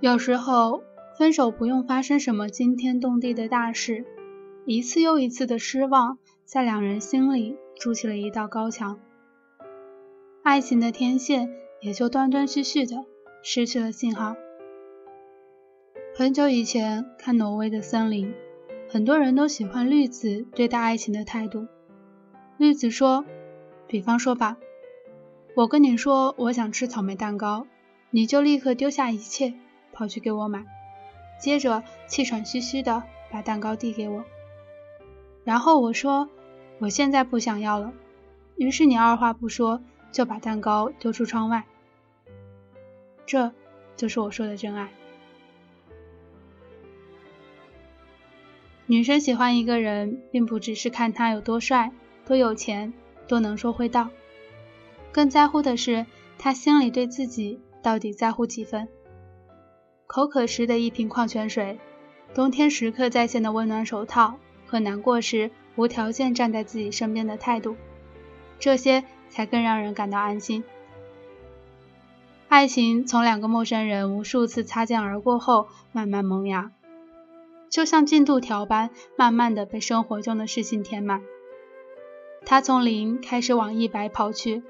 有时候，分手不用发生什么惊天动地的大事，一次又一次的失望，在两人心里筑起了一道高墙，爱情的天线也就断断续续的失去了信号。很久以前看挪威的森林，很多人都喜欢绿子对待爱情的态度。绿子说：“比方说吧，我跟你说我想吃草莓蛋糕，你就立刻丢下一切。”跑去给我买，接着气喘吁吁的把蛋糕递给我，然后我说我现在不想要了，于是你二话不说就把蛋糕丢出窗外，这就是我说的真爱。女生喜欢一个人，并不只是看他有多帅、多有钱、多能说会道，更在乎的是他心里对自己到底在乎几分。口渴时的一瓶矿泉水，冬天时刻在线的温暖手套，和难过时无条件站在自己身边的态度，这些才更让人感到安心。爱情从两个陌生人无数次擦肩而过后慢慢萌芽，就像进度条般，慢慢的被生活中的事情填满。他从零开始往一百跑去，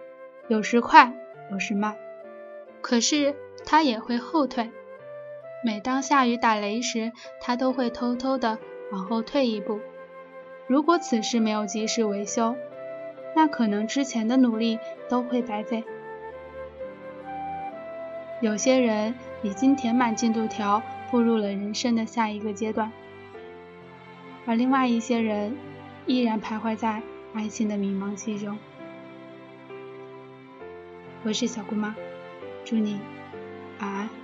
有时快，有时慢，可是他也会后退。每当下雨打雷时，他都会偷偷的往后退一步。如果此时没有及时维修，那可能之前的努力都会白费。有些人已经填满进度条，步入了人生的下一个阶段，而另外一些人依然徘徊在爱情的迷茫期中。我是小姑妈，祝你晚安。